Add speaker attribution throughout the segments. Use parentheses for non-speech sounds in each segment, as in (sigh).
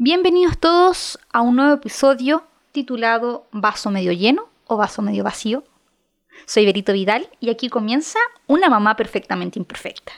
Speaker 1: Bienvenidos todos a un nuevo episodio titulado Vaso medio lleno o vaso medio vacío. Soy Berito Vidal y aquí comienza una mamá perfectamente imperfecta.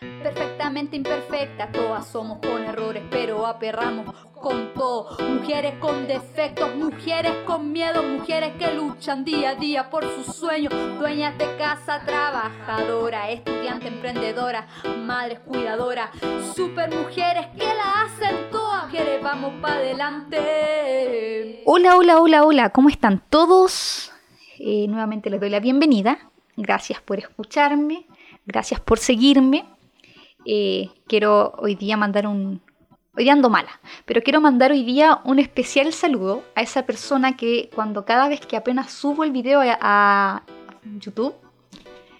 Speaker 1: Perfectamente imperfecta, todas somos con errores, pero aperramos con todo. Mujeres con defectos, mujeres con miedo, mujeres que luchan día a día por sus sueños. Dueñas de casa, trabajadora, estudiante, emprendedora, madres cuidadora, super mujeres que la hacen todas. Mujeres, vamos para adelante. Hola, hola, hola, hola, ¿cómo están todos? Eh, nuevamente les doy la bienvenida. Gracias por escucharme, gracias por seguirme. Eh, quiero hoy día mandar un, Hoy día ando mala, pero quiero mandar hoy día un especial saludo a esa persona que cuando cada vez que apenas subo el video a, YouTube,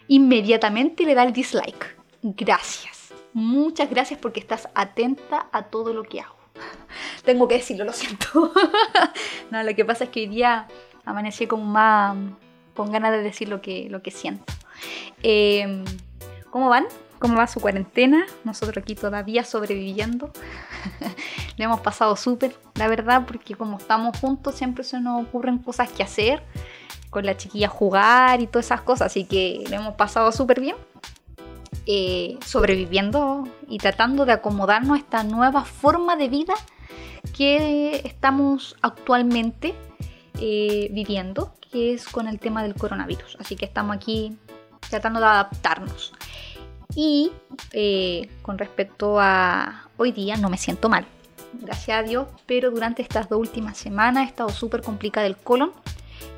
Speaker 1: inmediatamente le da el dislike. Gracias. Muchas gracias porque estás atenta a todo lo que hago. (laughs) Tengo que decirlo, lo siento. (laughs) no, lo que pasa es que hoy día amanecí como más con ganas de decir lo que, lo que siento. Eh, ¿Cómo van? ¿Cómo va su cuarentena? Nosotros aquí todavía sobreviviendo. (laughs) Le hemos pasado súper, la verdad, porque como estamos juntos siempre se nos ocurren cosas que hacer, con la chiquilla jugar y todas esas cosas, así que le hemos pasado súper bien. Eh, sobreviviendo y tratando de acomodarnos a esta nueva forma de vida que estamos actualmente eh, viviendo, que es con el tema del coronavirus. Así que estamos aquí tratando de adaptarnos. Y eh, con respecto a hoy día, no me siento mal, gracias a Dios, pero durante estas dos últimas semanas he estado súper complicada el colon.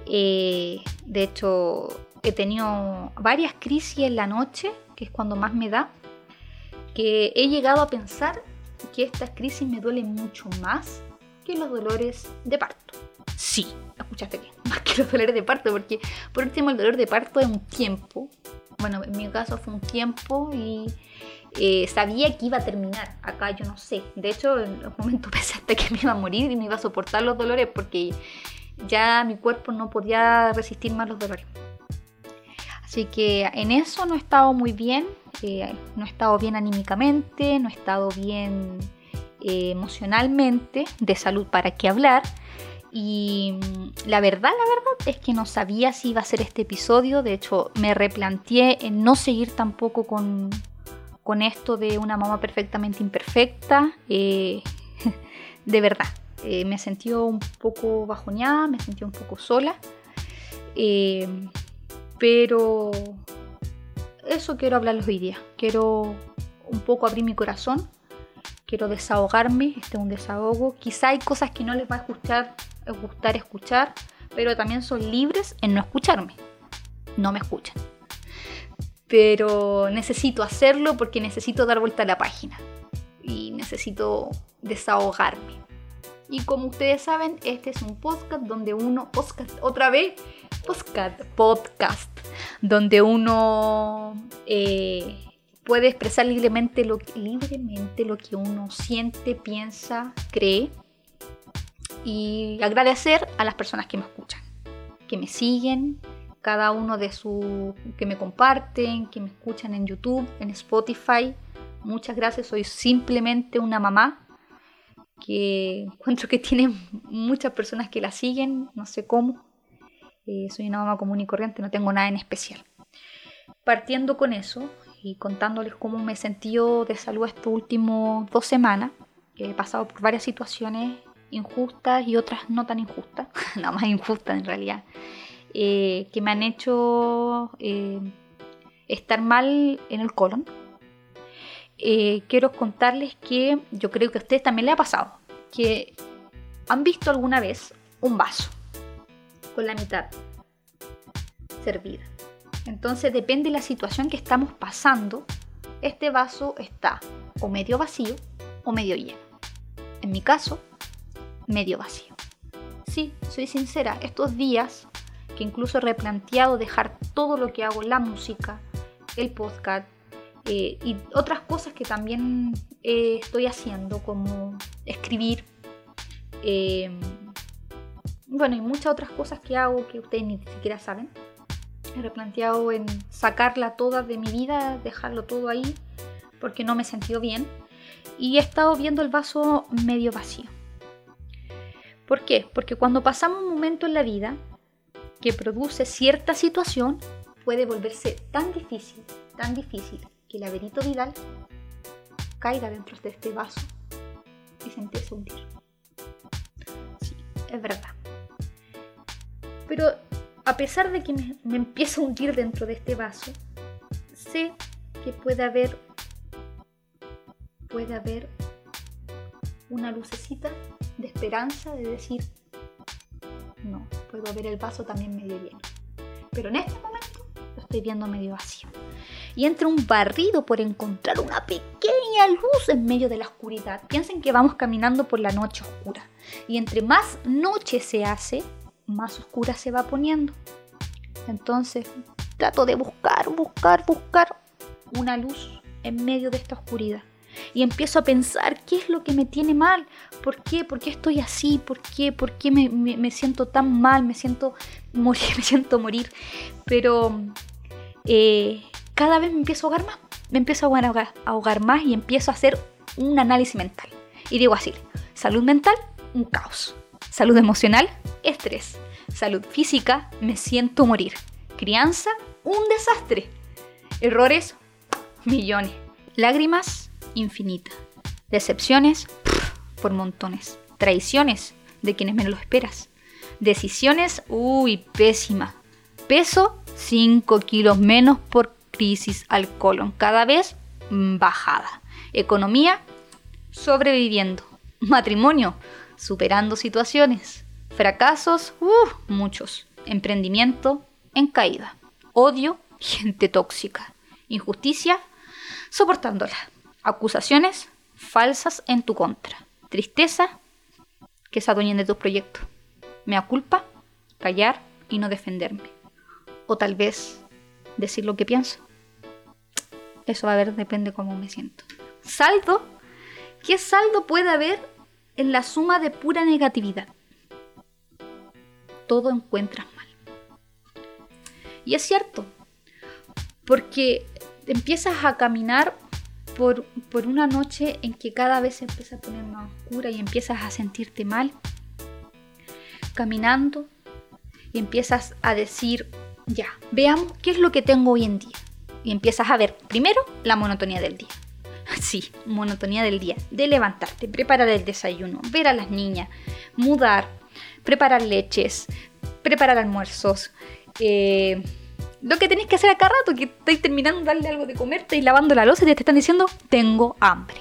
Speaker 1: Eh, de hecho, he tenido varias crisis en la noche, que es cuando más me da, que he llegado a pensar que estas crisis me duelen mucho más que los dolores de parto. Sí, escuchaste bien, (laughs) más que los dolores de parto, porque por último el dolor de parto es un tiempo, bueno, en mi caso fue un tiempo y eh, sabía que iba a terminar. Acá yo no sé. De hecho, en los momentos (laughs) pensé hasta que me iba a morir y me iba a soportar los dolores porque ya mi cuerpo no podía resistir más los dolores. Así que en eso no he estado muy bien, eh, no he estado bien anímicamente, no he estado bien eh, emocionalmente, de salud para qué hablar. Y mm, la verdad, la verdad es que no sabía si iba a ser este episodio. De hecho, me replanteé en no seguir tampoco con, con esto de una mamá perfectamente imperfecta. Eh, (laughs) de verdad, eh, me sentí un poco bajoneada, me sentí un poco sola. Eh, pero eso quiero hablarles hoy día. Quiero un poco abrir mi corazón. Quiero desahogarme. Este es un desahogo. Quizá hay cosas que no les va a escuchar gustar escuchar, pero también son libres en no escucharme. No me escuchan. Pero necesito hacerlo porque necesito dar vuelta a la página y necesito desahogarme. Y como ustedes saben, este es un podcast donde uno, podcast, otra vez, podcast, podcast, donde uno eh, puede expresar libremente lo, libremente lo que uno siente, piensa, cree y agradecer a las personas que me escuchan, que me siguen, cada uno de su que me comparten, que me escuchan en YouTube, en Spotify. Muchas gracias, soy simplemente una mamá que (laughs) encuentro que tiene muchas personas que la siguen, no sé cómo. Eh, soy una mamá común y corriente, no tengo nada en especial. Partiendo con eso y contándoles cómo me he sentido de salud estas últimas dos semanas, he pasado por varias situaciones injustas y otras no tan injustas, (laughs) nada más injustas en realidad, eh, que me han hecho eh, estar mal en el colon. Eh, quiero contarles que yo creo que a ustedes también les ha pasado, que han visto alguna vez un vaso con la mitad servida. Entonces depende de la situación que estamos pasando, este vaso está o medio vacío o medio lleno. En mi caso, medio vacío. Sí, soy sincera, estos días que incluso he replanteado dejar todo lo que hago, la música, el podcast eh, y otras cosas que también eh, estoy haciendo, como escribir, em, bueno, y muchas otras cosas que hago que ustedes ni siquiera saben. He replanteado en sacarla toda de mi vida, dejarlo todo ahí, porque no me he bien. Y he estado viendo el vaso medio vacío. ¿Por qué? Porque cuando pasamos un momento en la vida que produce cierta situación, puede volverse tan difícil, tan difícil, que el Averito Vidal caiga dentro de este vaso y se empiece a hundir. Sí, es verdad. Pero a pesar de que me, me empiezo a hundir dentro de este vaso, sé que puede haber puede haber una lucecita de esperanza de decir no, puedo ver el vaso también medio lleno. Pero en este momento lo estoy viendo medio vacío. Y entre un barrido por encontrar una pequeña luz en medio de la oscuridad. Piensen que vamos caminando por la noche oscura. Y entre más noche se hace, más oscura se va poniendo. Entonces trato de buscar, buscar, buscar una luz en medio de esta oscuridad. Y empiezo a pensar qué es lo que me tiene mal, por qué, por qué estoy así, por qué, por qué me, siento tan mal, me siento morir, (laughs) me siento morir. Pero eh, cada vez me empiezo a ahogar más, me empiezo a a ahogar más y empiezo a hacer un análisis mental. Y digo así, salud mental, un caos. Salud emocional, estrés. Salud física, me siento morir. Crianza, un desastre. Errores, millones. Lágrimas, infinita. Decepciones, por montones. Traiciones, de quienes menos lo esperas. Decisiones, uy, pésima. Peso, 5 kilos menos por crisis al colon. Cada vez bajada. Economía, sobreviviendo. Matrimonio, superando situaciones. Fracasos, muchos. Emprendimiento, en caída. Odio, gente tóxica. Injusticia, soportándola. Acusaciones falsas en tu contra. Tristeza, que se adueñen de tus proyectos. Mea culpa, callar y no defenderme. O tal vez decir lo que pienso. Eso va a ver, depende cómo me siento. Saldo. ¿Qué saldo puede haber en la suma de pura negatividad? Todo encuentras mal. Y es cierto, porque empiezas a caminar por, una noche en que cada vez se empieza a poner más oscura y empiezas a sentirte mal, caminando y empiezas a decir, ya, veamos qué es lo que tengo hoy en día. Y empiezas a ver primero la monotonía del día. (laughs) Sí, monotonía del día. De levantarte, preparar el desayuno, ver a las niñas, mudar, preparar leches, preparar almuerzos, eh, lo que tenéis que hacer acá rato, que estáis terminando de darle algo de comer, estáis lavando la losa y te están diciendo, tengo hambre.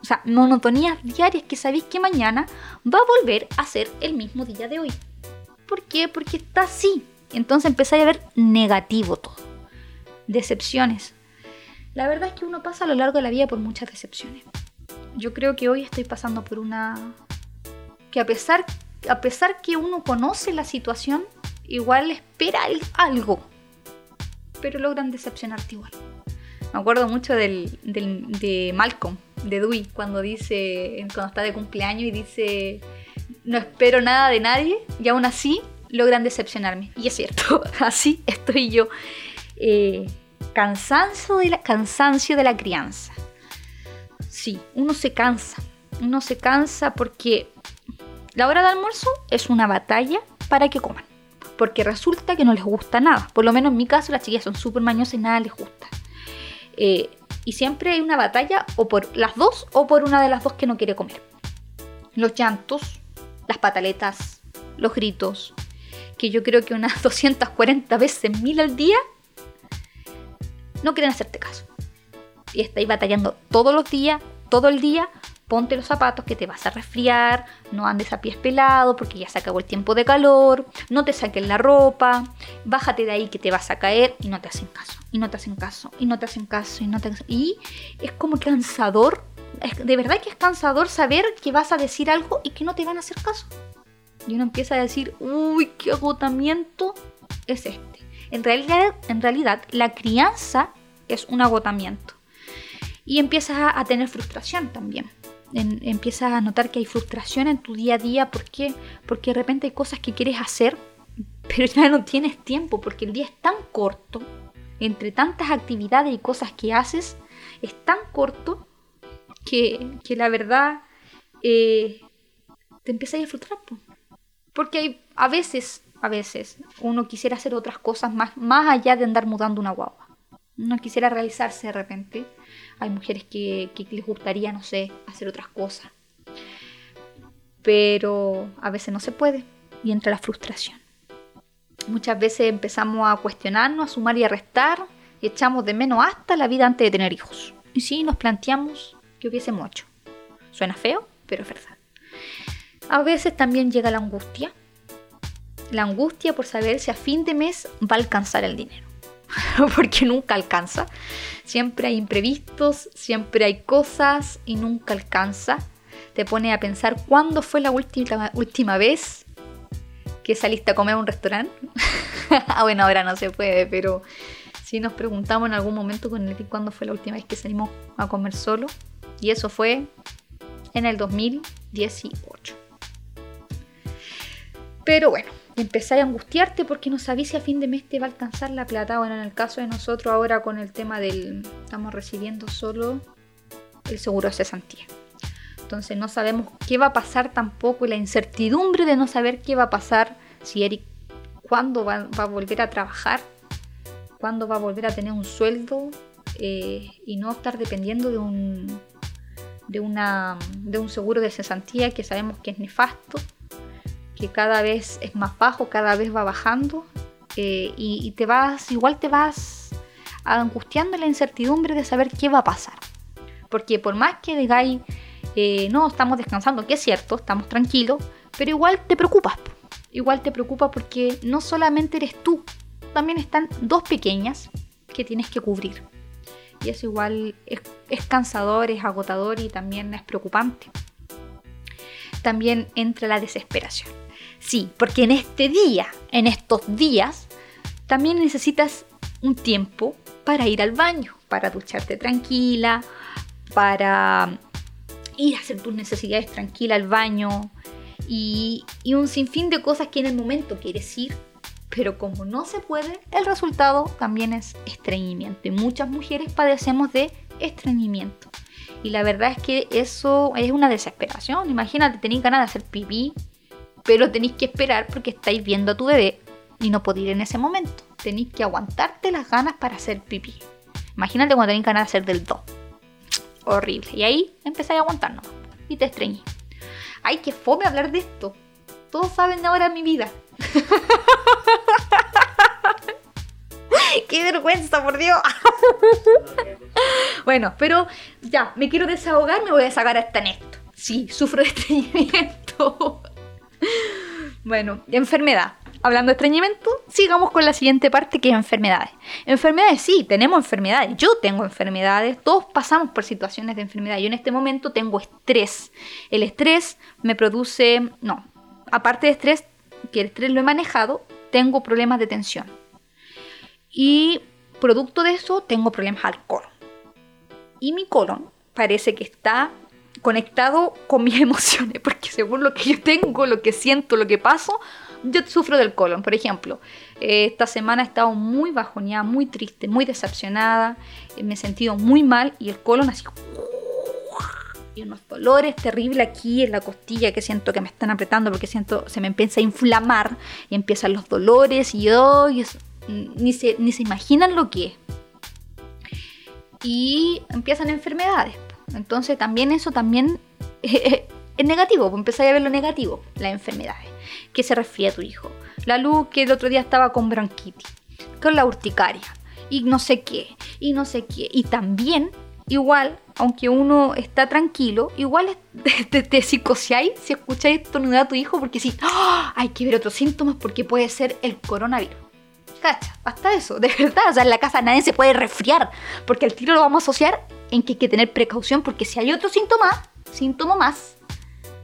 Speaker 1: O sea, monotonías diarias que sabéis que mañana va a volver a ser el mismo día de hoy. ¿Por qué? Porque está así. Entonces empezáis a ver negativo todo. Decepciones. La verdad es que uno pasa a lo largo de la vida por muchas decepciones. Yo creo que hoy estoy pasando por una... que a pesar, a pesar que uno conoce la situación, igual espera algo pero logran decepcionarte igual. Me acuerdo mucho del, de Malcolm, de Dewey, cuando dice, cuando está de cumpleaños y dice, no espero nada de nadie y aún así logran decepcionarme. Y es cierto, (laughs) así estoy yo. Eh, cansancio, de la, cansancio de la crianza. Sí, uno se cansa. Uno se cansa porque la hora de almuerzo es una batalla para que coman porque resulta que no les gusta nada. Por lo menos en mi caso, las chiquillas son súper mañosas y nada les gusta. Eh, y siempre hay una batalla o por las dos o por una de las dos que no quiere comer. Los llantos, las pataletas, los gritos, que yo creo que unas (laughs) 240 veces mil al día no quieren hacerte caso. Y estáis batallando todos los días, todo el día, ponte los zapatos que te vas a resfriar, no andes a pies pelados porque ya se acabó el tiempo de calor, no te saquen la ropa, bájate de ahí que te vas a caer y no te hacen caso, y no te hacen caso, y no te hacen caso, y no te Y es como cansador, de verdad que es cansador saber que vas a decir algo y que no te van a hacer caso. Y uno empieza a decir, uy, qué agotamiento es este. En realidad, en realidad la crianza es un agotamiento. Y empiezas a tener frustración también empiezas a notar que hay frustración en tu día a día. ¿Por qué? Porque de repente hay cosas que quieres hacer, (laughs) pero ya no tienes tiempo porque el día es tan corto. Entre tantas actividades y cosas que haces, es tan corto que, la verdad eh, te empieza a frustrar. Porque hay, a veces, a veces, uno quisiera hacer otras cosas más, más allá de andar mudando una guagua. Uno quisiera realizarse de repente. Hay mujeres que, les gustaría, no sé, hacer otras cosas. Pero a veces no se puede y entra la frustración. Muchas veces empezamos a cuestionarnos, a sumar y a restar echamos de menos hasta la vida antes de tener hijos. Y sí, nos planteamos que hubiésemos hecho. Suena feo, pero es verdad. A veces también llega la angustia. La angustia por saber si a fin de mes va a alcanzar el dinero. (laughs) Porque nunca alcanza. Siempre hay imprevistos, siempre hay cosas y nunca alcanza. Te pone a pensar cuándo fue la última, última vez que saliste a comer a un restaurante. (laughs) ah, bueno, ahora no se puede, pero si nos preguntamos en algún momento con el cuándo fue la última vez que salimos a comer solo. Y eso fue en el 2018. Pero bueno, empezáis a angustiarte porque no sabéis si a fin de mes te va a alcanzar la plata. Bueno, en el caso de nosotros ahora con el tema del... Estamos recibiendo solo el seguro de cesantía. Entonces no sabemos qué va a pasar tampoco y la incertidumbre de no saber qué va a pasar si Eric cuándo va, a volver a trabajar, cuándo va a volver a tener un sueldo eh, y no estar dependiendo de un, de, una, de un seguro de cesantía que sabemos que es nefasto, que cada vez es más bajo, cada vez va bajando eh, y, te vas, igual te vas angustiando la incertidumbre de saber qué va a pasar. Porque por más que digáis eh, no, estamos descansando, que es cierto, estamos tranquilos, pero igual te preocupas. Igual te preocupa porque no solamente eres tú, también están dos pequeñas que tienes que cubrir. Y eso igual es, es cansador, es agotador y también es preocupante. También entra la desesperación. Sí, porque en este día, en estos días, también necesitas un tiempo para ir al baño, para ducharte tranquila, para ir a hacer tus necesidades tranquila al baño y, un sinfín de cosas que en el momento quieres ir, pero como no se puede, el resultado también es estreñimiento. Y muchas mujeres padecemos de estreñimiento. Y la verdad es que eso es una desesperación. Imagínate, tenéis ganas de hacer pipí, pero tenéis que esperar porque estáis viendo a tu bebé y no podéis ir en ese momento. Tenéis que aguantarte las ganas para hacer pipí. Imagínate cuando tenéis ganas de hacer del 2 horrible. Y ahí empecé a aguantarnos y te estreñí. Ay, qué fome hablar de esto. Todos saben ahora mi vida. (laughs) qué vergüenza, por Dios. (laughs) bueno, pero ya, me quiero desahogar, me voy a sacar hasta en esto. Sí, sufro de estreñimiento. Bueno, enfermedad hablando de estreñimiento, sigamos con la siguiente parte que es enfermedades. Enfermedades, sí, tenemos enfermedades. Yo tengo enfermedades, todos pasamos por situaciones de enfermedad. Yo en este momento tengo estrés. El estrés me produce, no, aparte de estrés, que el estrés lo he manejado, tengo problemas de tensión. Y producto de eso, tengo problemas al colon. Y mi colon parece que está conectado con mis (laughs) emociones, porque según lo que yo tengo, lo que siento, lo que paso, yo sufro del colon, por ejemplo. Eh, esta semana he estado muy bajoneada, muy triste, muy decepcionada. Eh, me he sentido muy mal y el colon así. Y unos dolores terribles aquí en la costilla que siento que me están apretando porque siento se me empieza a inflamar y empiezan los dolores y oh, ni, se, ni se imaginan lo que es. Y empiezan enfermedades. Entonces también eso también (laughs) es negativo, pues empezáis a ver lo negativo, las enfermedades. Que se resfría tu hijo. La luz que el otro día estaba con bronquitis, con la urticaria, y no sé qué, y no sé qué. Y también, igual, aunque uno está tranquilo, igual (laughs) te, te, psicoseáis si escucháis estornudar a tu hijo porque si ¡Ah! hay que ver otros síntomas porque puede ser el coronavirus. Hasta eso, de verdad, o sea, en la casa nadie se puede resfriar, porque el tiro lo vamos a asociar en que hay que tener precaución porque si hay otro síntoma, síntoma más,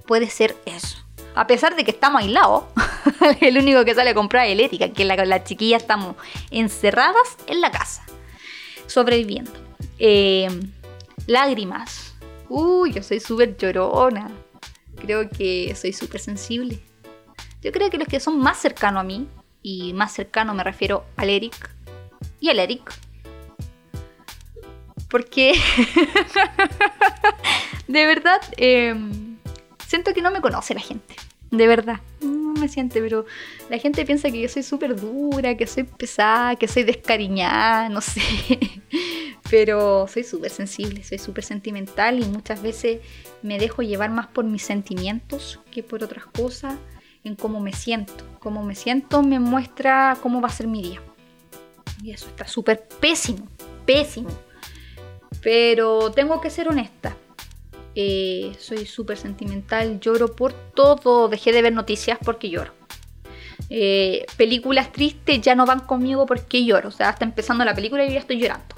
Speaker 1: puede ser eso. A pesar de que estamos aislados, (laughs) el único que sale a comprar es eléctrica, que la, la chiquilla estamos encerradas en la casa, sobreviviendo. Eh, lágrimas, Uy, yo soy súper llorona. Creo que soy súper sensible. Yo creo que los que son más cercanos a mí, y más cercano me refiero al Eric y al Eric, porque (laughs) de verdad em, siento que no me conoce la gente, de verdad me siente, pero la gente piensa que yo soy súper dura, que soy pesada, que soy descariñada, no sé. (laughs) Pero soy súper sensible, soy súper sentimental y muchas veces me dejo llevar más por mis sentimientos que por otras cosas, en cómo me siento. Cómo me siento me muestra cómo va a ser mi día. Y eso está súper pésimo, pésimo. Pero tengo que ser honesta. Eh, soy súper sentimental, lloro por todo, dejé de ver noticias porque lloro. Eh, películas tristes ya no van conmigo porque lloro, o sea, hasta empezando la película y ya estoy llorando.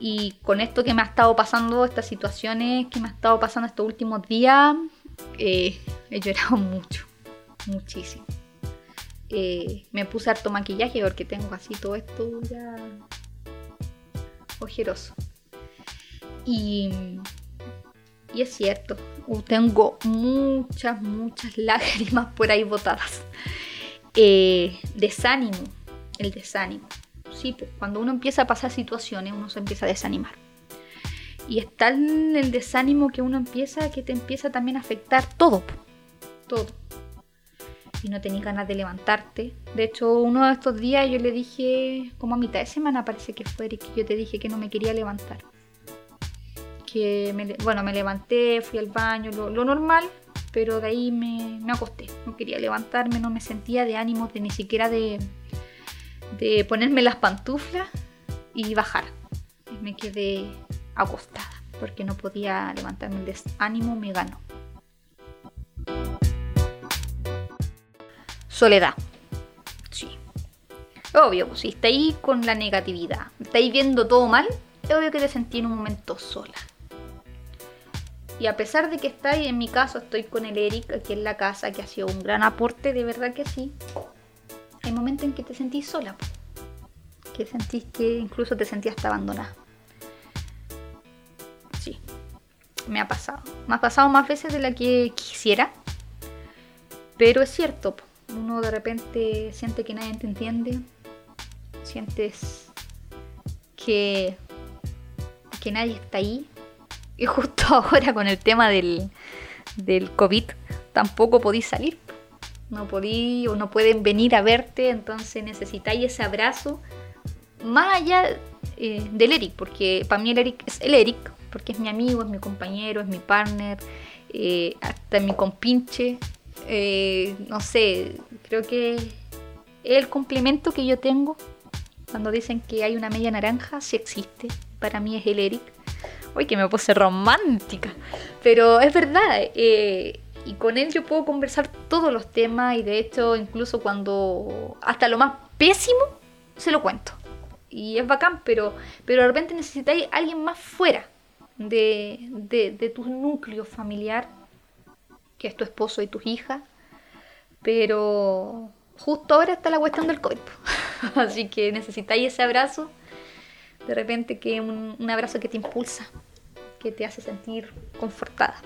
Speaker 1: Y con esto que me ha estado pasando, estas situaciones que me ha estado pasando estos últimos días, eh, he llorado (laughs) mucho, muchísimo. me puse harto maquillaje porque tengo así todo esto ya ojeroso. Y y es cierto, tengo muchas, muchas (laughs) lágrimas por ahí botadas. Eh, desánimo, el desánimo. Sí, pues cuando uno empieza a pasar situaciones, uno se empieza a desanimar. Y está el desánimo que uno empieza, que te empieza también a afectar todo, todo. Y no tenés ganas de levantarte. De hecho, uno de estos días yo le dije, como a mitad de semana parece que fue, que yo te dije que no me quería levantar que me, bueno, me levanté, fui al baño, lo, normal, pero de ahí me, acosté. No quería levantarme, no me sentía de ánimo de ni siquiera de, de ponerme las pantuflas y bajar. Me quedé acostada porque no podía levantarme. El desánimo me ganó. Soledad. Sí. Obvio, pues, si estáis con la negatividad, estáis viendo todo mal, es obvio que te sentí en un momento sola. Y a pesar de que estáis, en mi caso, estoy con el Eric aquí en la casa, que ha sido un gran aporte, de verdad que sí. Hay momentos en que te sentís sola, que sentís que incluso te sentías hasta abandonada. Sí, me ha pasado. Me ha pasado más veces de la que quisiera, pero es cierto, uno de repente siente que nadie te entiende, sientes que, que nadie está ahí, y justo (laughs) ahora con el tema del, del COVID tampoco podéis salir. No podí o no pueden venir a verte, entonces necesitáis ese abrazo más allá eh, del Eric, porque para mí el Eric es el Eric, porque es mi amigo, es mi compañero, es mi partner, eh, hasta mi compinche. Eh, no sé, creo que el complemento que yo tengo cuando dicen que hay una media naranja, sí existe. Para mí es el Eric. Uy, que me puse romántica. Pero es verdad. Eh, y con él yo puedo conversar todos los temas y de hecho incluso cuando hasta lo más pésimo se lo cuento. Y es bacán, pero, pero de repente necesitáis alguien más fuera de, de, tu núcleo familiar, que es tu esposo y tus hijas. Pero justo ahora está la cuestión del COVID. (laughs) Así que necesitáis ese abrazo. De repente que un, un abrazo que te impulsa, que te hace sentir confortada.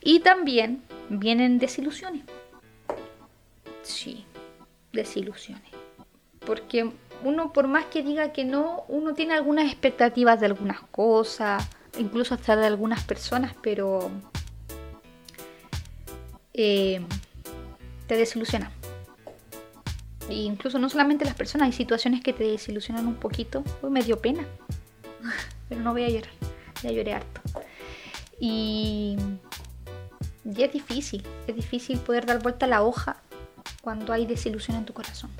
Speaker 1: Y también vienen desilusiones. Sí, desilusiones. Porque uno, por más que diga que no, uno tiene algunas expectativas de algunas cosas, incluso hasta de algunas personas, pero eh, te desilusionan. E incluso no solamente las personas, hay situaciones que te desilusionan un poquito. Uy, me dio pena, (laughs) pero no voy a llorar ya lloré harto. Y, es difícil, es difícil poder dar vuelta a la hoja cuando hay desilusión en tu corazón.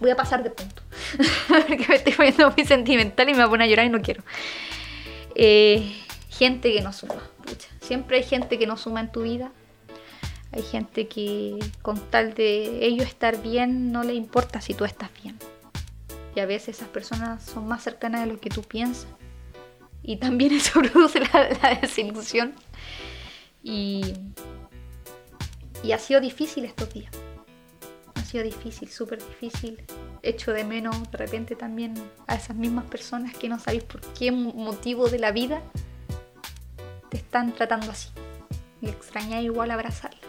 Speaker 1: voy a pasar de punto, (laughs) porque me estoy poniendo muy sentimental y me voy a poner a llorar y no quiero. Eh, gente que no suma, siempre hay gente que no suma en tu vida. Hay gente que con tal de ellos estar bien no le importa si tú estás bien. Y a veces esas personas son más cercanas de lo que tú piensas y también (laughs) eso produce la, desilusión. Y, ha sido difícil estos días. Ha sido difícil, súper difícil echo de menos de repente también a esas mismas personas que no sabéis por qué motivo de la vida están tratando así. Y extraña igual abrazarla,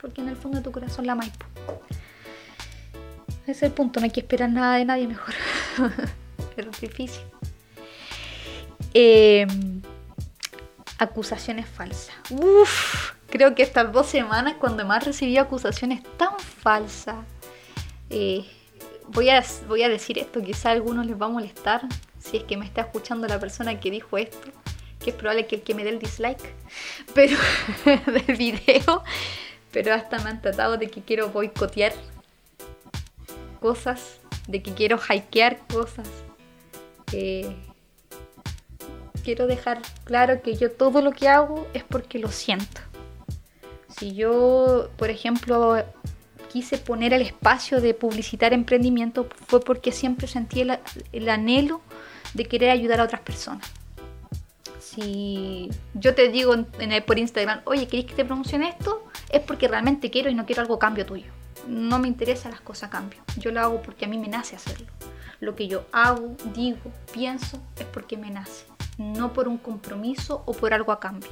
Speaker 1: porque en el fondo de tu corazón la amáis. Ese es el punto, no hay que esperar nada de nadie mejor. (laughs) es difícil. Em, acusaciones falsas. Uf, creo que estas dos semanas cuando más recibí acusaciones tan falsas. Eh, voy, a, voy a decir esto, quizá a algunos les va a molestar si es que me está escuchando la persona que dijo esto, que es probable que el que me dé el dislike, pero (laughs) del video, pero hasta me han tratado de que quiero boicotear cosas, de que quiero hackear cosas. Eh, quiero dejar claro que yo todo lo que hago es porque lo siento. Si yo, por ejemplo, quise poner el espacio de publicitar emprendimiento fue porque siempre sentí el, anhelo de querer ayudar a otras personas. Si yo te digo en, por Instagram, oye, ¿querés que te promocione esto? Es porque realmente quiero y no quiero algo cambio tuyo. No me interesan las cosas a cambio. Yo lo hago porque a mí me nace hacerlo. Lo que yo hago, digo, pienso es porque me nace no por un compromiso o por algo a cambio.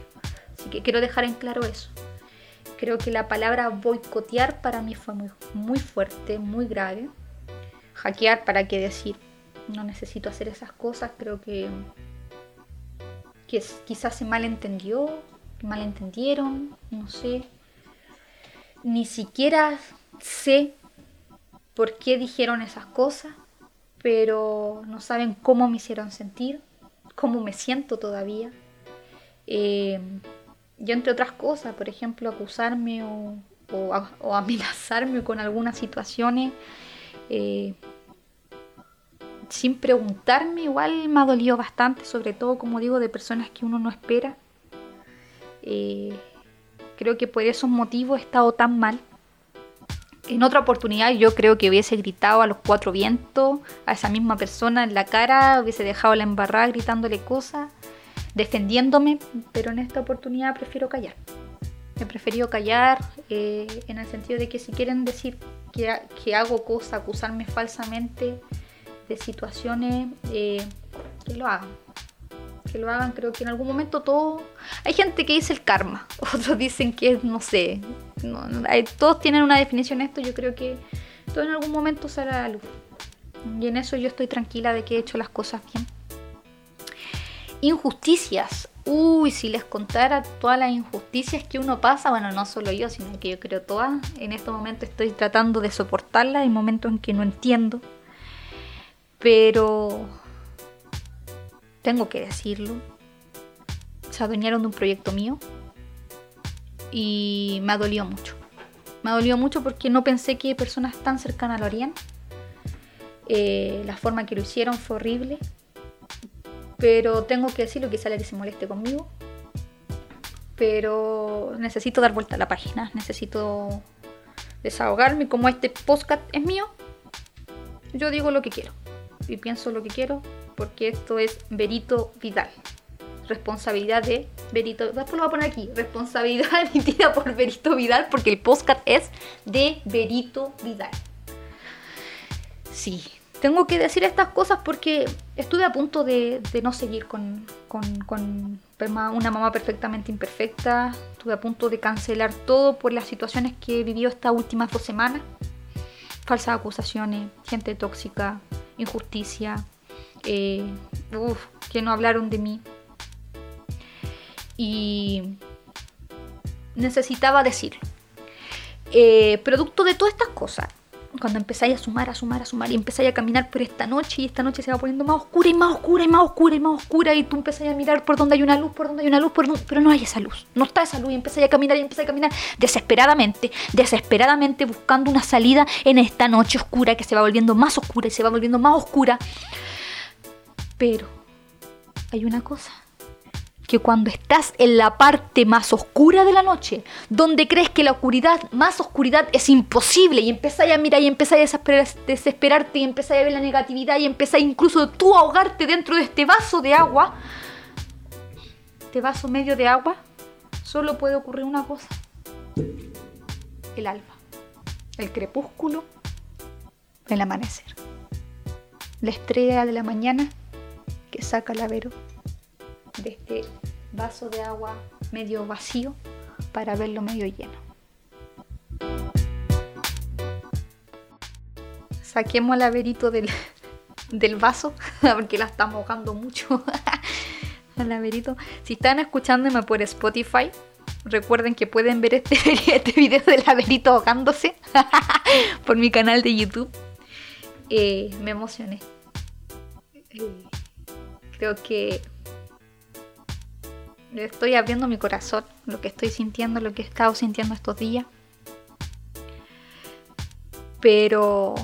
Speaker 1: Así que quiero dejar en claro eso. Creo que la palabra boicotear para mí fue muy, muy fuerte, muy grave. Hackear, ¿para qué decir? No necesito hacer esas cosas. Creo que, que quizás se malentendió, malentendieron, no sé. Ni siquiera sé por qué dijeron esas cosas, pero no saben cómo me hicieron sentir cómo me siento todavía. Eh, yo entre otras cosas, por ejemplo, acusarme o, amenazarme con algunas situaciones eh, sin preguntarme, igual me ha dolido bastante, sobre todo, como digo, de personas que uno no espera. Eh, creo que por esos motivos he estado tan mal. En otra oportunidad yo creo que hubiese gritado a los cuatro vientos a esa misma persona en la cara, hubiese dejado la embarrada gritándole cosas, defendiéndome, pero en esta oportunidad prefiero callar. He preferido callar eh, en el sentido de que si quieren decir que, hago cosas, acusarme falsamente de situaciones, eh, que lo hagan que lo hagan. Creo que en algún momento todo... Hay gente que dice el karma, (laughs) otros dicen que no sé, todos tienen una definición de esto, yo creo que todo en algún momento sale a la luz. Y en eso yo estoy tranquila de que he hecho las cosas bien. Injusticias. Uy, si les contara todas las injusticias que uno pasa, bueno, no solo yo, sino que yo creo todas. En este momento estoy tratando de soportarlas, hay momentos en que no entiendo. Pero tengo que decirlo. Se adueñaron de un proyecto mío y me ha dolido mucho. Me ha dolido mucho porque no pensé que personas tan cercanas lo harían. Eh, la forma que lo hicieron fue horrible. Pero tengo que decirlo, quizá que se moleste conmigo. Pero necesito dar vuelta a la página. Necesito desahogarme. Como este podcast es mío, yo digo lo que quiero. Y pienso lo que quiero porque esto es Berito Vidal. Responsabilidad de Berito. Después lo voy a poner aquí. Responsabilidad (laughs) emitida por Berito Vidal porque el podcast es de Berito Vidal. Sí, tengo que decir estas cosas porque estuve a punto de, no seguir con, con, una mamá perfectamente imperfecta. Estuve a punto de cancelar todo por las situaciones que he vivido estas últimas dos semanas. Falsas acusaciones, gente tóxica, injusticia, eh, que no hablaron de mí. Y necesitaba decirlo. Eh, producto de todas estas cosas, cuando empezáis a sumar, a sumar, a sumar y empezáis a caminar por esta noche y esta noche se va poniendo más oscura y más oscura y más oscura y más oscura y tú empezáis a mirar por donde hay una luz, por donde hay una luz, pero no hay esa luz, no está esa luz y empezáis a caminar y empezáis a caminar desesperadamente, desesperadamente buscando una salida en esta noche oscura que se va volviendo más oscura y se va volviendo más oscura. Pero hay una cosa, que cuando estás en la parte más oscura de la noche, donde crees que la oscuridad, más oscuridad es imposible, y empezáis a mirar y empezáis a desesperarte y empezáis a ver la negatividad y empezáis incluso tú a ahogarte dentro de este vaso de agua, este vaso medio de agua, solo puede ocurrir una cosa. El alba, el crepúsculo, el amanecer. la estrella de la mañana que saca la Vero de este vaso de agua medio vacío para verlo medio lleno. Saquemos al averito del, (laughs) del vaso (laughs) porque la está mojando mucho. (laughs) al averito. Si están escuchándome por Spotify, recuerden que pueden ver este, este video del averito ahogándose por mi canal de YouTube. Eh, me emocioné. Eh, creo que estoy abriendo mi corazón, lo que estoy sintiendo, lo que he estado sintiendo estos días. Pero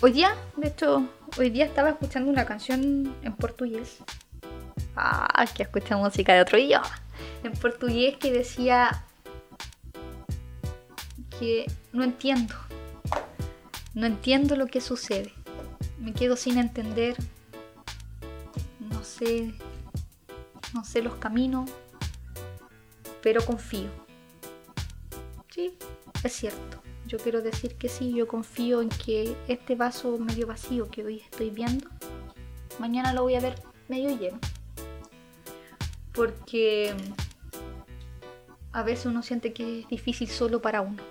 Speaker 1: hoy día, de hecho, hoy día estaba escuchando una canción en portugués. Ah, que escucha música de otro idioma. En portugués que decía que no entiendo. No entiendo lo que sucede. Me quedo sin entender. No sé no sé los caminos, pero confío. Sí, es cierto. Yo quiero decir que sí, yo confío en que este vaso medio vacío que hoy estoy viendo, mañana lo voy a ver medio lleno. Porque a veces uno siente que es difícil solo para uno.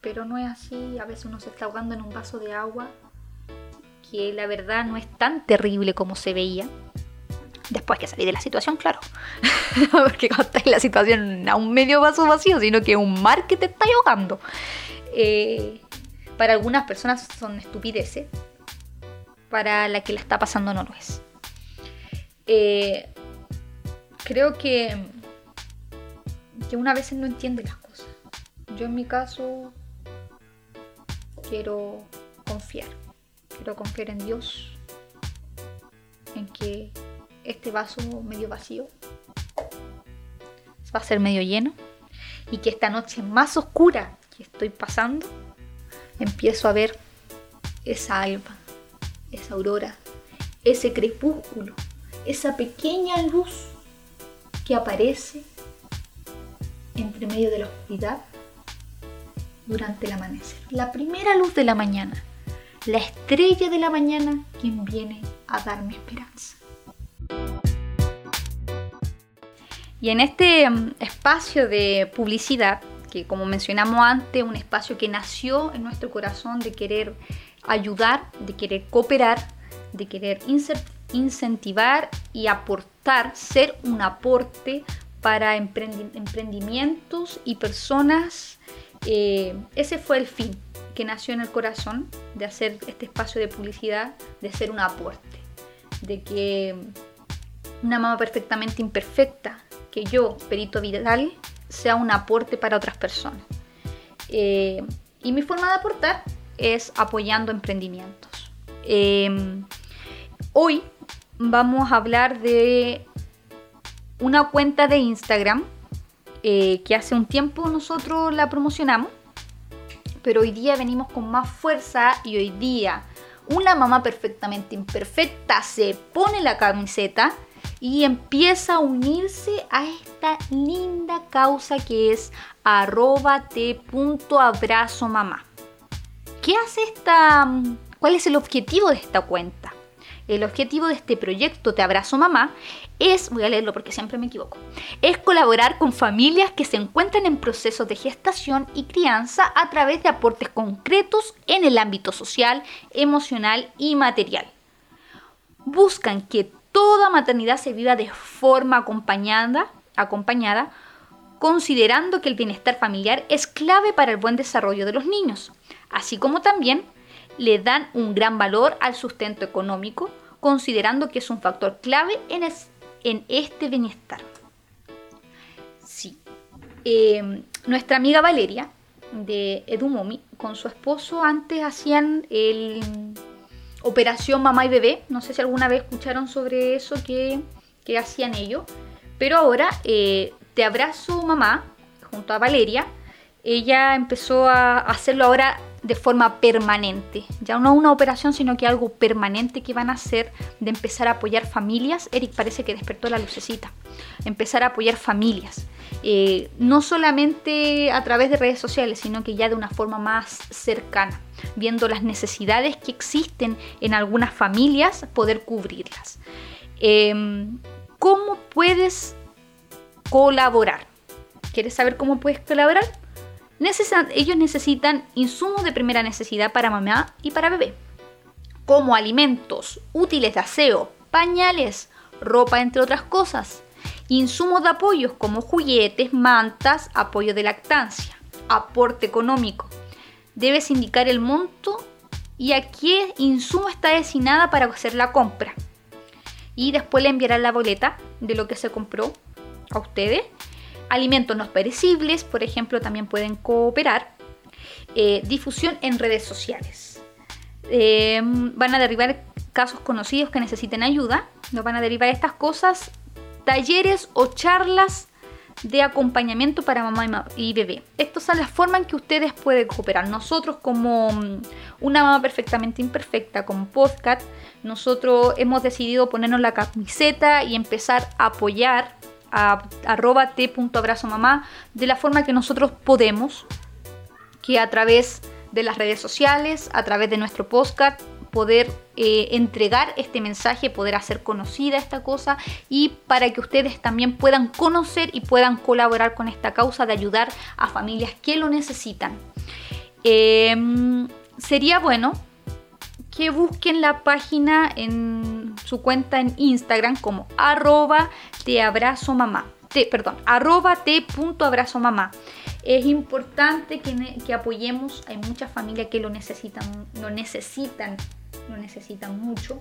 Speaker 1: Pero no es así, a veces uno se está ahogando en un vaso de agua que la verdad no es tan terrible como se veía Después que salí de la situación, claro. (laughs) Porque cuando estás en la situación a un medio vaso vacío, sino que un mar que te está ahogando. Eh, para algunas personas son estupideces. Para la que la está pasando no lo es. Eh, creo que, que una vez no entiende las cosas. Yo en mi caso quiero confiar. Quiero confiar en Dios. En que este vaso medio vacío va a ser medio lleno y que esta noche más oscura que estoy pasando empiezo a ver esa alba, esa aurora, ese crepúsculo, esa pequeña luz que aparece entre medio de la oscuridad durante el amanecer. La primera luz de la mañana, la estrella de la mañana quien viene a darme esperanza. Y en este mm, espacio de publicidad, que como mencionamos antes, un espacio que nació en nuestro corazón de querer ayudar, de querer cooperar, de querer incentivar y aportar, ser un aporte para emprendimientos y personas. Eh, ese fue el fin que nació en el corazón de hacer este espacio de publicidad, de ser un aporte, de que una mamá perfectamente imperfecta que yo, Perito Vidal, sea un aporte para otras personas. Eh, y mi forma de aportar es apoyando emprendimientos. Em, hoy vamos a hablar de una cuenta de Instagram eh, que hace un tiempo nosotros la promocionamos, pero hoy día venimos con más fuerza y hoy día una mamá perfectamente imperfecta se pone la camiseta y empieza a unirse a esta linda causa que es mamá. ¿Qué hace esta? ¿Cuál es el objetivo de esta cuenta? El objetivo de este proyecto Te Abrazo Mamá es, voy a leerlo porque siempre me equivoco, es colaborar con familias que se encuentran en procesos de gestación y crianza a través de aportes concretos en el ámbito social, emocional y material. Buscan que toda maternidad se viva de forma acompañada, acompañada, considerando que el bienestar familiar es clave para el buen desarrollo de los niños, así como también le dan un gran valor al sustento económico, considerando que es un factor clave en, este bienestar. Sí. Em, nuestra amiga Valeria de Edumomi con su esposo antes hacían el Operación Mamá y Bebé. No sé si alguna vez escucharon sobre eso que, hacían ellos. Pero ahora, eh, Te Abrazo Mamá, junto a Valeria, ella empezó a hacerlo ahora de forma permanente. Ya no una operación, sino que algo permanente que van a hacer de empezar a apoyar familias. Eric parece que despertó la lucecita. Empezar a apoyar familias. Eh, no solamente a través de redes sociales, sino que ya de una forma más cercana, viendo las necesidades que existen en algunas familias, poder cubrirlas. Em, ¿Cómo puedes colaborar? ¿Quieres saber cómo puedes colaborar? Ellos necesitan insumos de primera necesidad para mamá y para bebé, como alimentos, útiles de aseo, pañales, ropa, entre otras cosas. Insumos de apoyos como juguetes, mantas, apoyo de lactancia, aporte económico. Debes indicar el monto y a qué insumo está destinada para hacer la compra. Y después le enviarán la boleta de lo que se compró a ustedes alimentos no perecibles, por ejemplo, también pueden cooperar. Eh, difusión en redes sociales. Eh, van a derivar casos conocidos que necesiten ayuda. Nos van a derivar estas cosas, talleres o charlas de acompañamiento para mamá y bebé. Estas son las formas en que ustedes pueden cooperar. Nosotros como mm, una mamá perfectamente imperfecta, como podcast, nosotros hemos decidido ponernos la camiseta y empezar a apoyar a arroba t.abrazomamá de la forma que nosotros podemos, que a través de las redes sociales, a través de nuestro podcast, poder eh, entregar este mensaje, poder hacer conocida esta cosa y para que ustedes también puedan conocer y puedan colaborar con esta causa de ayudar a familias que lo necesitan. Em, sería bueno que busquen la página en su cuenta en Instagram como arroba te abrazo mamá. Te, perdón, arroba te punto abrazo mamá. Es importante que, apoyemos, hay muchas familias que lo necesitan, lo necesitan, lo necesitan mucho.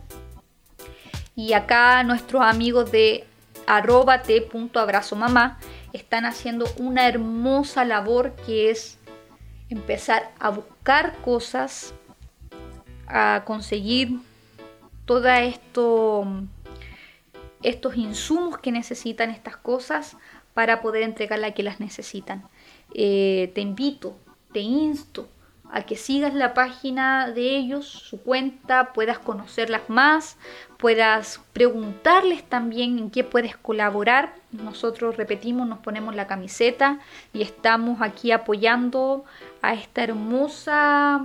Speaker 1: Y acá nuestros amigos de arroba te punto abrazo mamá están haciendo una hermosa labor que es empezar a buscar cosas a conseguir todo esto, estos insumos que necesitan estas cosas para poder entregarle a que las necesitan. Eh, te invito, te insto a que sigas la página de ellos, su cuenta, puedas conocerlas más, puedas preguntarles también en qué puedes colaborar. Nosotros repetimos, nos ponemos la camiseta y estamos aquí apoyando a esta hermosa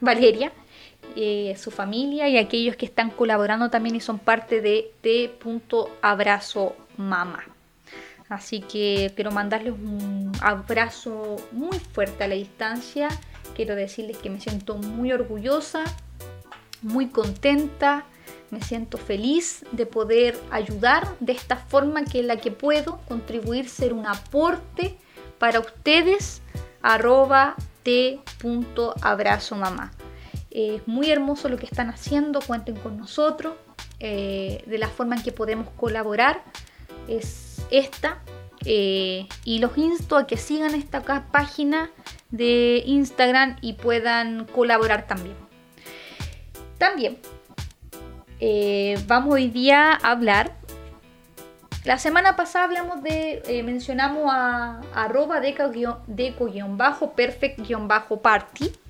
Speaker 1: Valeria eh, su familia y aquellos que están colaborando también y son parte de T.abrazo mamá. Así que quiero mandarles un abrazo muy fuerte a la distancia. Quiero decirles que me siento muy orgullosa, muy contenta, me siento feliz de poder ayudar de esta forma que es la que puedo contribuir, ser un aporte para ustedes. Arroba t.abrazo mamá. Es muy hermoso lo que están haciendo, cuenten con nosotros. Eh, de la forma en que podemos colaborar es esta. Eh, y los insto a que sigan esta página de Instagram y puedan colaborar también. También eh, vamos hoy día a hablar. La semana pasada hablamos de, mencionamos a, arroba deco-perfect-party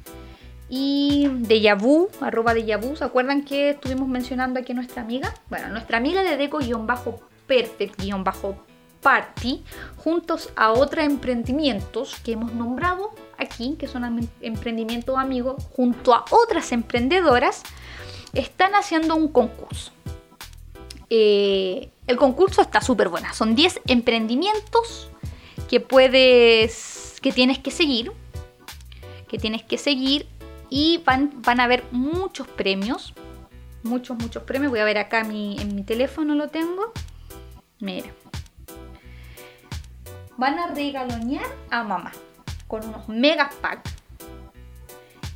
Speaker 1: y de Yabu, arroba de Yabu, ¿se acuerdan que estuvimos mencionando aquí a nuestra amiga? Bueno, nuestra amiga de Deco-Perfect-Party, juntos a otros emprendimientos que hemos nombrado aquí, que son em-, emprendimientos amigos, junto a otras emprendedoras, están haciendo un concurso. Eh, el concurso está súper bueno. Son 10 emprendimientos que puedes, que tienes que seguir, que tienes que seguir y van, a haber muchos premios. Muchos, muchos premios. Voy a ver acá mi, en mi teléfono lo tengo. Mira. Van a regalonear a mamá con unos mega packs.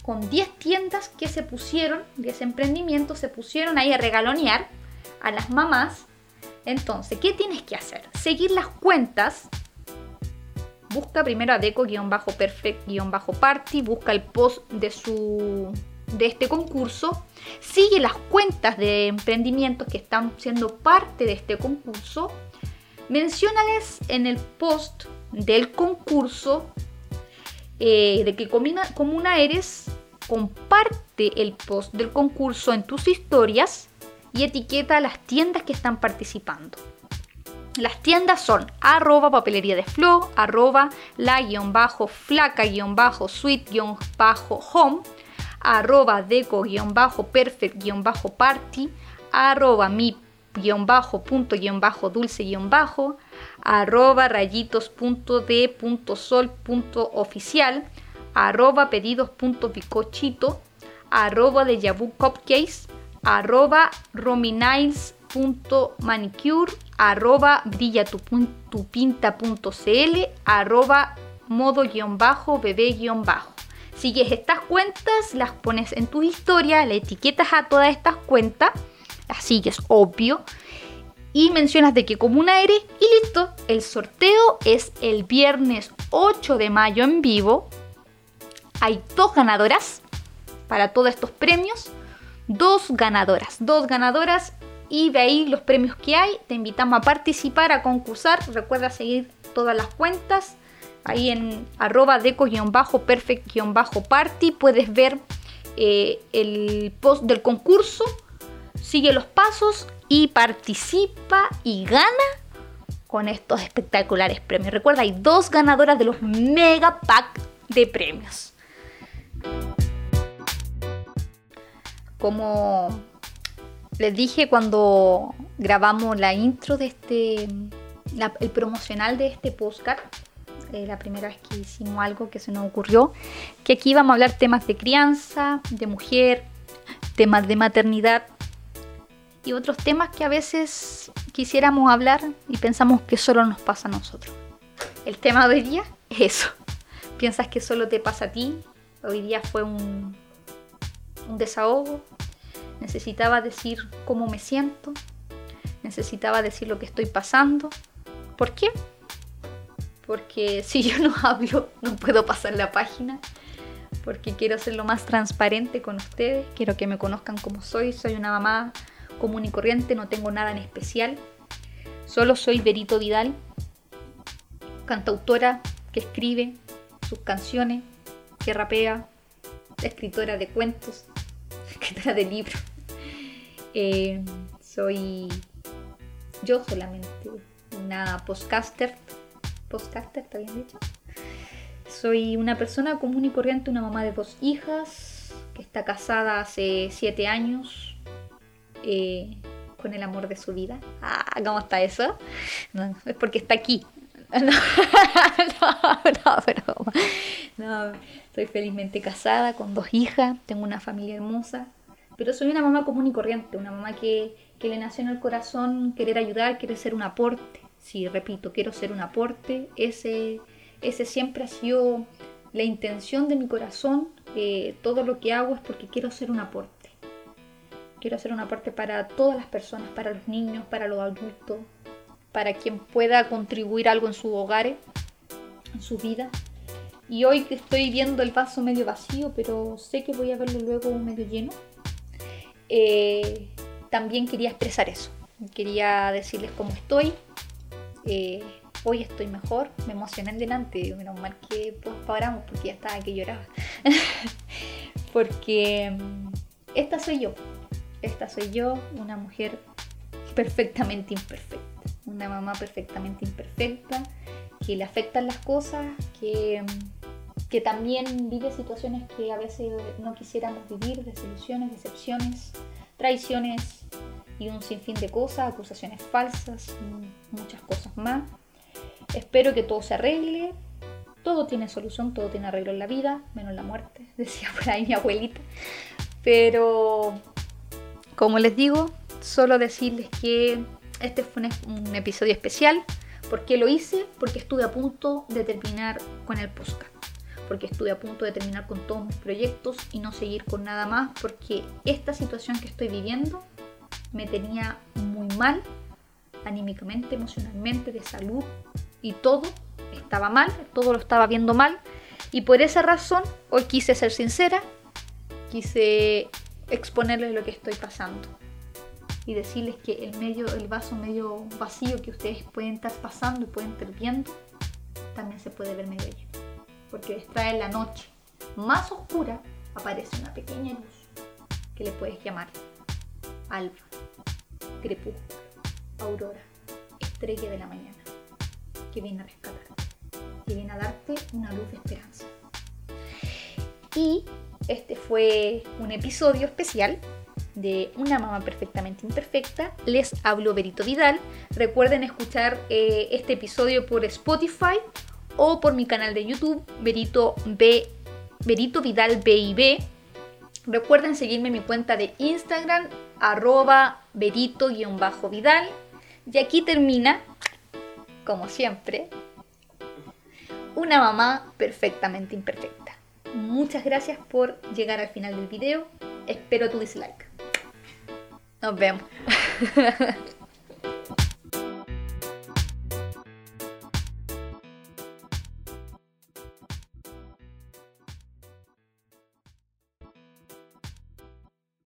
Speaker 1: Con 10 tiendas que se pusieron, 10 emprendimientos se pusieron ahí a regalonear a las mamás. Entonces, ¿qué tienes que hacer? Seguir las cuentas busca primero a deco-perfect-party, busca el post de su de este concurso, sigue las cuentas de emprendimientos que están siendo parte de este concurso, menciónales en el post del concurso eh, de qué comuna, eres comparte el post del concurso en tus historias y etiqueta a las tiendas que están participando. Las tiendas son arroba papelería de flow, arroba la guion bajo flaca guion bajo sweet guion bajo home, arroba deco guion bajo perfect guion bajo party, arroba mi guion bajo punto guion bajo dulce guion bajo, arroba rayitos punto de punto sol punto oficial, arroba pedidos punto picochito, arroba de Yabu Cupcakes, arroba rominails manicure arroba brilla tu, arroba modo guion bajo bebé guion bajo. Sigues estas cuentas, las pones en tu historia, le etiquetas a todas estas cuentas, las sigues, obvio, y mencionas de qué comuna eres y listo. El sorteo es el viernes 8 de mayo en vivo. Hay dos ganadoras para todos estos premios. Dos ganadoras, dos ganadoras y ahí los premios que hay. Te invitamos a participar, a concursar. Recuerda seguir todas las cuentas. Ahí en arroba deco-perfect-party puedes ver eh, el post del concurso. Sigue los pasos y participa y gana con estos espectaculares premios. Recuerda, hay dos ganadoras de los mega pack de premios. Como les dije cuando grabamos la intro de este, el promocional de este postcard, eh, la primera vez que hicimos algo que se nos ocurrió, que aquí vamos a hablar temas de crianza, de mujer, temas de maternidad y otros temas que a veces quisiéramos hablar y pensamos que solo nos pasa a nosotros. El tema de hoy día es eso. Piensas que solo te pasa a ti. Hoy día fue un desahogo, necesitaba decir cómo me siento, necesitaba decir lo que estoy pasando. ¿Por qué? Porque (laughs) si yo no hablo, no puedo pasar la página. Porque quiero ser lo más transparente con ustedes. Quiero que me conozcan como soy. Soy una mamá común y corriente. No tengo nada en especial. Solo soy Berito Vidal, cantautora que escribe sus canciones, que rapea, escritora de cuentos, (laughs) escritora de libros. Eh, soy yo solamente una podcaster. Podcaster, ¿está bien dicho? Soy una persona común y corriente, una mamá de dos hijas, que está casada hace siete años eh, con el amor de su vida. Ah, ¿cómo está eso? es porque está aquí. (laughs) No, no, no, estoy felizmente casada con dos hijas, tengo una familia hermosa, pero soy una mamá común y corriente, una mamá que, le nació en el corazón querer ayudar, quiere ser un aporte. Sí, repito, quiero ser un aporte. Ese, ese siempre ha sido la intención de mi corazón. todo lo que hago es porque quiero ser un aporte. Quiero ser un aporte para todas las personas, para los niños, para los adultos, para quien pueda contribuir algo en su hogar, en su vida. Y hoy que estoy viendo el vaso medio vacío, pero sé que voy a verlo luego medio lleno, eh, también quería expresar eso. Quería decirles cómo estoy. Eh, hoy estoy mejor. Me emocioné en delante. Menos mal que pues, paramos porque ya estaba que lloraba. (laughs) porque mm, esta soy yo. Esta soy yo, una mujer perfectamente imperfecta. Una mamá perfectamente imperfecta. Que le afectan las cosas. Que que también vive situaciones que a veces no quisiéramos vivir, desilusiones, decepciones, traiciones y un sinfín de cosas, acusaciones falsas, muchas cosas más. Espero que todo se arregle. Todo tiene solución, todo tiene arreglo en la vida, menos la muerte, (laughs) decía por ahí mi abuelita. Pero, como les digo, solo decirles que este fue un, episodio especial. ¿Por qué lo hice? Porque estuve a punto de terminar con el podcast porque estuve a punto de terminar con todos mis proyectos y no seguir con nada más, porque esta situación que estoy viviendo me tenía muy mal, anímicamente, emocionalmente, de salud y todo estaba mal, todo lo estaba viendo mal. Y por esa razón hoy quise ser sincera, quise exponerles lo que estoy pasando y decirles que el medio, el vaso medio vacío que ustedes pueden estar pasando y pueden estar viendo, también se puede ver medio lleno porque trae la noche más oscura aparece una pequeña luz que le puedes llamar alba, crepúsculo, aurora, estrella de la mañana, que viene a rescatarte, que viene a darte una luz de esperanza. Y este fue un episodio especial de Una mamá perfectamente imperfecta. Les hablo Berito Vidal. Recuerden escuchar eh, este episodio por Spotify o por mi canal de YouTube, Berito, B, Berito Vidal BIB. Recuerden seguirme en mi cuenta de Instagram, arroba berito-vidal. Y aquí termina, como siempre, una mamá perfectamente imperfecta. Muchas gracias por llegar al final del video. Espero tu dislike. Nos vemos. (laughs)